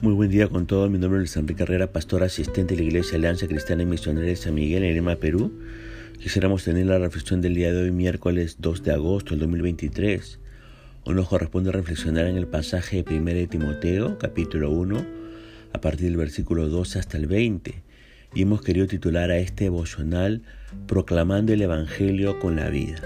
Muy buen día con todos. Mi nombre es Enrique Carrera, pastor asistente de la Iglesia Alianza Cristiana y Misionera de San Miguel en Lima, Perú. Quisiéramos tener la reflexión del día de hoy, miércoles 2 de agosto del 2023. Hoy nos corresponde reflexionar en el pasaje de 1 de Timoteo, capítulo 1, a partir del versículo 12 hasta el 20. Y hemos querido titular a este devocional Proclamando el Evangelio con la vida.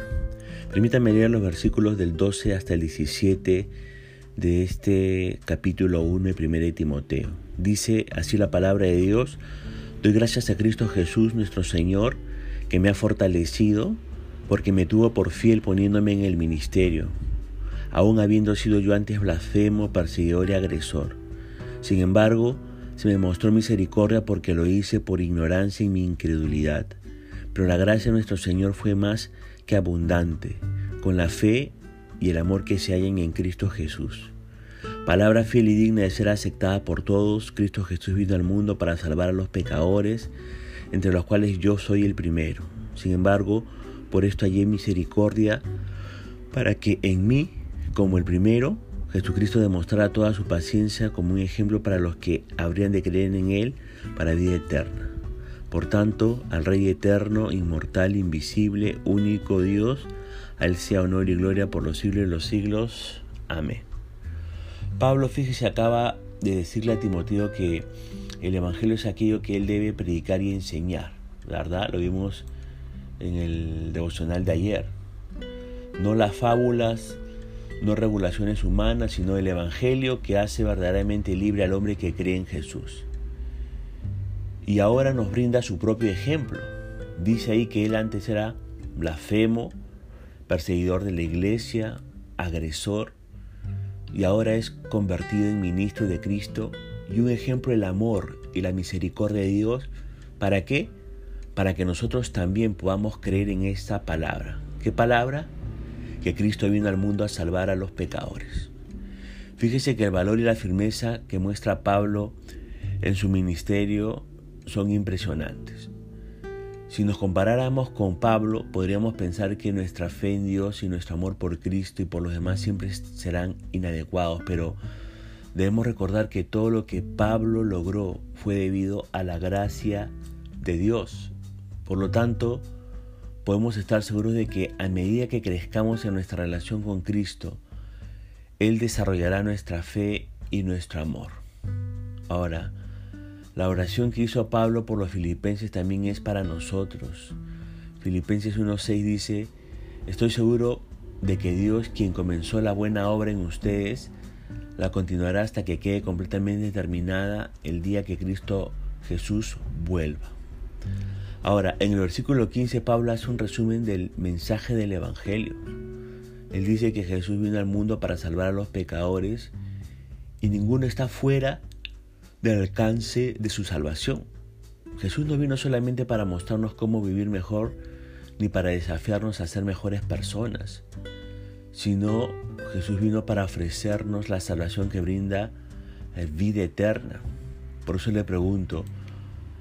Permítanme leer los versículos del 12 hasta el 17 de este capítulo 1 de 1 de Timoteo. Dice así la palabra de Dios, doy gracias a Cristo Jesús nuestro Señor, que me ha fortalecido, porque me tuvo por fiel poniéndome en el ministerio, aun habiendo sido yo antes blasfemo, perseguidor y agresor. Sin embargo, se me mostró misericordia porque lo hice por ignorancia y mi incredulidad. Pero la gracia de nuestro Señor fue más que abundante, con la fe y el amor que se hallan en Cristo Jesús. Palabra fiel y digna de ser aceptada por todos, Cristo Jesús vino al mundo para salvar a los pecadores, entre los cuales yo soy el primero. Sin embargo, por esto hallé misericordia para que en mí, como el primero, Jesucristo demostrara toda su paciencia como un ejemplo para los que habrían de creer en Él para vida eterna. Por tanto, al Rey eterno, inmortal, invisible, único Dios, a Él sea honor y gloria por los siglos de los siglos. Amén. Pablo, fíjese, acaba de decirle a Timoteo que el Evangelio es aquello que él debe predicar y enseñar. ¿Verdad? Lo vimos en el devocional de ayer. No las fábulas, no regulaciones humanas, sino el Evangelio que hace verdaderamente libre al hombre que cree en Jesús. Y ahora nos brinda su propio ejemplo. Dice ahí que él antes era blasfemo, perseguidor de la iglesia, agresor, y ahora es convertido en ministro de Cristo y un ejemplo del amor y la misericordia de Dios. ¿Para qué? Para que nosotros también podamos creer en esta palabra. ¿Qué palabra? Que Cristo vino al mundo a salvar a los pecadores. Fíjese que el valor y la firmeza que muestra Pablo en su ministerio son impresionantes. Si nos comparáramos con Pablo, podríamos pensar que nuestra fe en Dios y nuestro amor por Cristo y por los demás siempre serán inadecuados, pero debemos recordar que todo lo que Pablo logró fue debido a la gracia de Dios. Por lo tanto, podemos estar seguros de que a medida que crezcamos en nuestra relación con Cristo, Él desarrollará nuestra fe y nuestro amor. Ahora, la oración que hizo Pablo por los filipenses también es para nosotros. Filipenses 1.6 dice, estoy seguro de que Dios, quien comenzó la buena obra en ustedes, la continuará hasta que quede completamente terminada el día que Cristo Jesús vuelva. Ahora, en el versículo 15 Pablo hace un resumen del mensaje del Evangelio. Él dice que Jesús vino al mundo para salvar a los pecadores y ninguno está fuera del alcance de su salvación. Jesús no vino solamente para mostrarnos cómo vivir mejor, ni para desafiarnos a ser mejores personas, sino Jesús vino para ofrecernos la salvación que brinda vida eterna. Por eso le pregunto,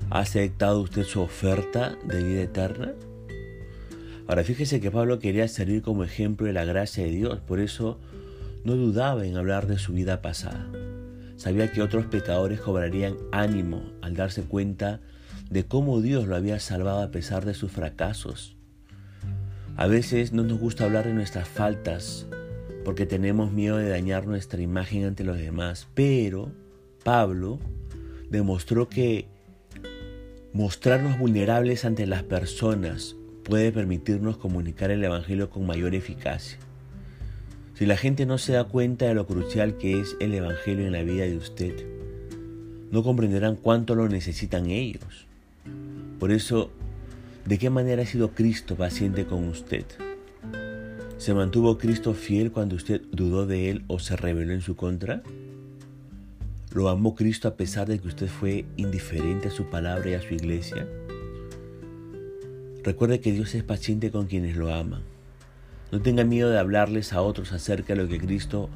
¿ha aceptado usted su oferta de vida eterna? Ahora fíjese que Pablo quería servir como ejemplo de la gracia de Dios, por eso no dudaba en hablar de su vida pasada. Sabía que otros pecadores cobrarían ánimo al darse cuenta de cómo Dios lo había salvado a pesar de sus fracasos. A veces no nos gusta hablar de nuestras faltas porque tenemos miedo de dañar nuestra imagen ante los demás, pero Pablo demostró que mostrarnos vulnerables ante las personas puede permitirnos comunicar el Evangelio con mayor eficacia. Si la gente no se da cuenta de lo crucial que es el Evangelio en la vida de usted, no comprenderán cuánto lo necesitan ellos. Por eso, ¿de qué manera ha sido Cristo paciente con usted? ¿Se mantuvo Cristo fiel cuando usted dudó de Él o se rebeló en su contra? ¿Lo amó Cristo a pesar de que usted fue indiferente a su palabra y a su iglesia? Recuerde que Dios es paciente con quienes lo aman. No tenga miedo de hablarles a otros acerca de lo que Cristo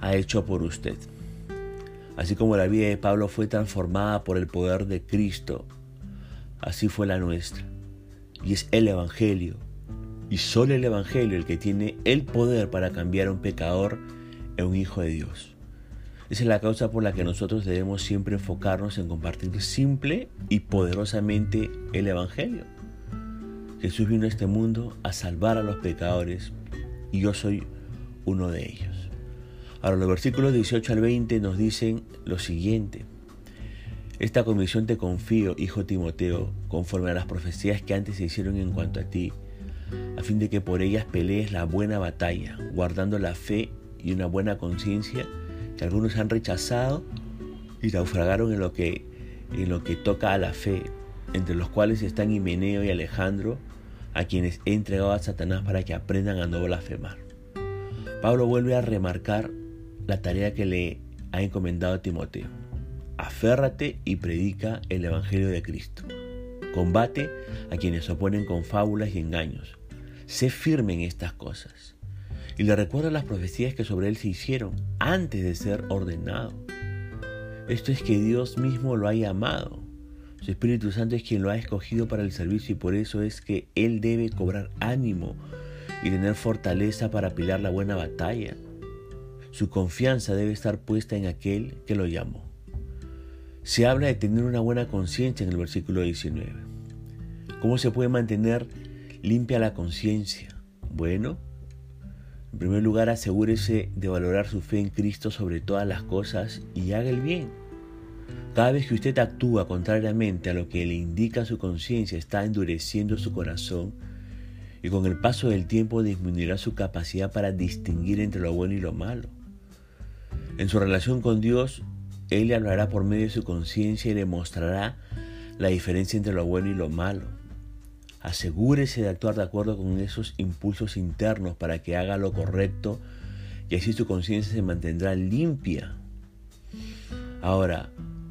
ha hecho por usted. Así como la vida de Pablo fue transformada por el poder de Cristo, así fue la nuestra. Y es el Evangelio, y solo el Evangelio el que tiene el poder para cambiar a un pecador en un hijo de Dios. Esa es la causa por la que nosotros debemos siempre enfocarnos en compartir simple y poderosamente el Evangelio. Jesús vino a este mundo a salvar a los pecadores y yo soy uno de ellos. Ahora los versículos 18 al 20 nos dicen lo siguiente. Esta comisión te confío, hijo Timoteo, conforme a las profecías que antes se hicieron en cuanto a ti, a fin de que por ellas pelees la buena batalla, guardando la fe y una buena conciencia que algunos han rechazado y naufragaron en lo que, en lo que toca a la fe, entre los cuales están Himeneo y Alejandro, a quienes he entregado a Satanás para que aprendan a no blasfemar. Pablo vuelve a remarcar la tarea que le ha encomendado a Timoteo. Aférrate y predica el Evangelio de Cristo. Combate a quienes se oponen con fábulas y engaños. Sé firme en estas cosas. Y le recuerda las profecías que sobre él se hicieron antes de ser ordenado. Esto es que Dios mismo lo ha llamado. Su Espíritu Santo es quien lo ha escogido para el servicio y por eso es que Él debe cobrar ánimo y tener fortaleza para pilar la buena batalla. Su confianza debe estar puesta en aquel que lo llamó. Se habla de tener una buena conciencia en el versículo 19. ¿Cómo se puede mantener limpia la conciencia? Bueno, en primer lugar asegúrese de valorar su fe en Cristo sobre todas las cosas y haga el bien. Cada vez que usted actúa contrariamente a lo que le indica su conciencia, está endureciendo su corazón y con el paso del tiempo disminuirá su capacidad para distinguir entre lo bueno y lo malo. En su relación con Dios, Él le hablará por medio de su conciencia y le mostrará la diferencia entre lo bueno y lo malo. Asegúrese de actuar de acuerdo con esos impulsos internos para que haga lo correcto y así su conciencia se mantendrá limpia. Ahora,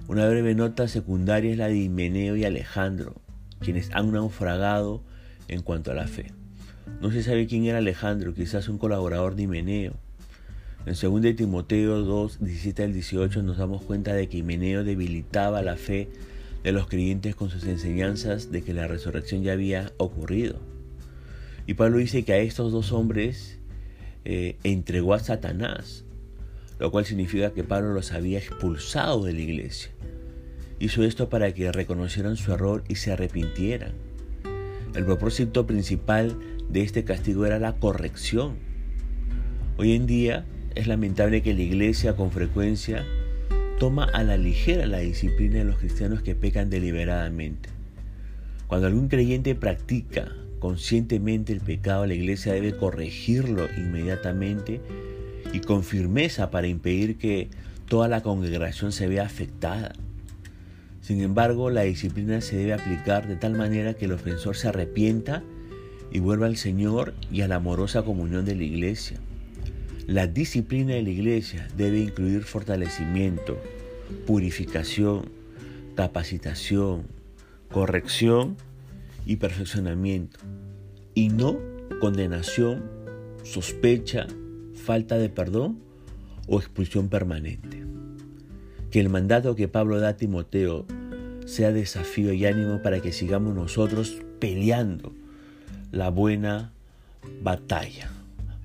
una breve nota secundaria es la de Himeneo y Alejandro, quienes han naufragado en cuanto a la fe. No se sabe quién era Alejandro, quizás un colaborador de Himeneo. En 2 Timoteo 2, 17 al 18 nos damos cuenta de que Himeneo debilitaba la fe de los creyentes con sus enseñanzas de que la resurrección ya había ocurrido. Y Pablo dice que a estos dos hombres eh, entregó a Satanás, lo cual significa que Pablo los había expulsado de la iglesia. Hizo esto para que reconocieran su error y se arrepintieran. El propósito principal de este castigo era la corrección. Hoy en día es lamentable que la iglesia con frecuencia toma a la ligera la disciplina de los cristianos que pecan deliberadamente. Cuando algún creyente practica conscientemente el pecado, la iglesia debe corregirlo inmediatamente y con firmeza para impedir que toda la congregación se vea afectada. Sin embargo, la disciplina se debe aplicar de tal manera que el ofensor se arrepienta y vuelva al Señor y a la amorosa comunión de la iglesia. La disciplina de la iglesia debe incluir fortalecimiento, purificación, capacitación, corrección y perfeccionamiento, y no condenación, sospecha, falta de perdón o expulsión permanente. Que el mandato que Pablo da a Timoteo sea desafío y ánimo para que sigamos nosotros peleando la buena batalla.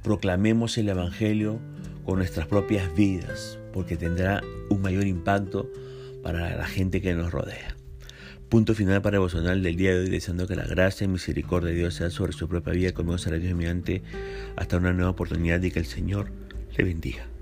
Proclamemos el Evangelio con nuestras propias vidas, porque tendrá un mayor impacto para la gente que nos rodea. Punto final para el devocional del día de hoy, deseando que la gracia y misericordia de Dios sea sobre su propia vida, conmigo será Dios mediante hasta una nueva oportunidad y que el Señor le bendiga.